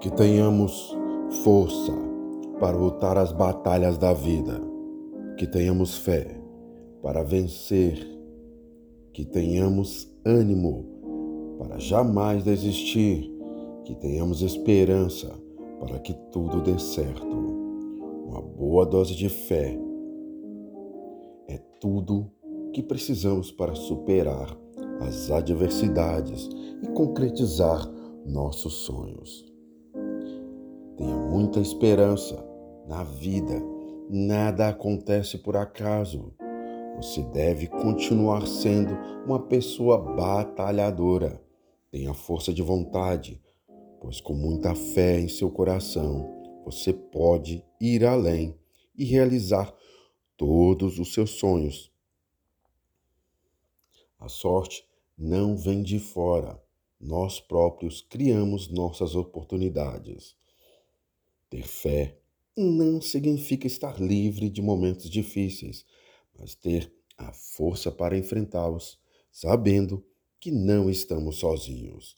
que tenhamos força para lutar as batalhas da vida, que tenhamos fé para vencer, que tenhamos ânimo para jamais desistir, que tenhamos esperança para que tudo dê certo. Uma boa dose de fé é tudo que precisamos para superar as adversidades e concretizar nossos sonhos. Muita esperança na vida. Nada acontece por acaso. Você deve continuar sendo uma pessoa batalhadora. Tenha força de vontade, pois com muita fé em seu coração, você pode ir além e realizar todos os seus sonhos. A sorte não vem de fora. Nós próprios criamos nossas oportunidades. Ter fé não significa estar livre de momentos difíceis, mas ter a força para enfrentá-los, sabendo que não estamos sozinhos.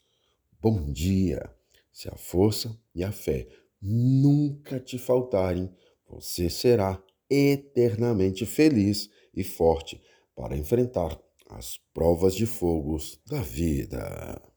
Bom dia! Se a força e a fé nunca te faltarem, você será eternamente feliz e forte para enfrentar as provas de fogos da vida.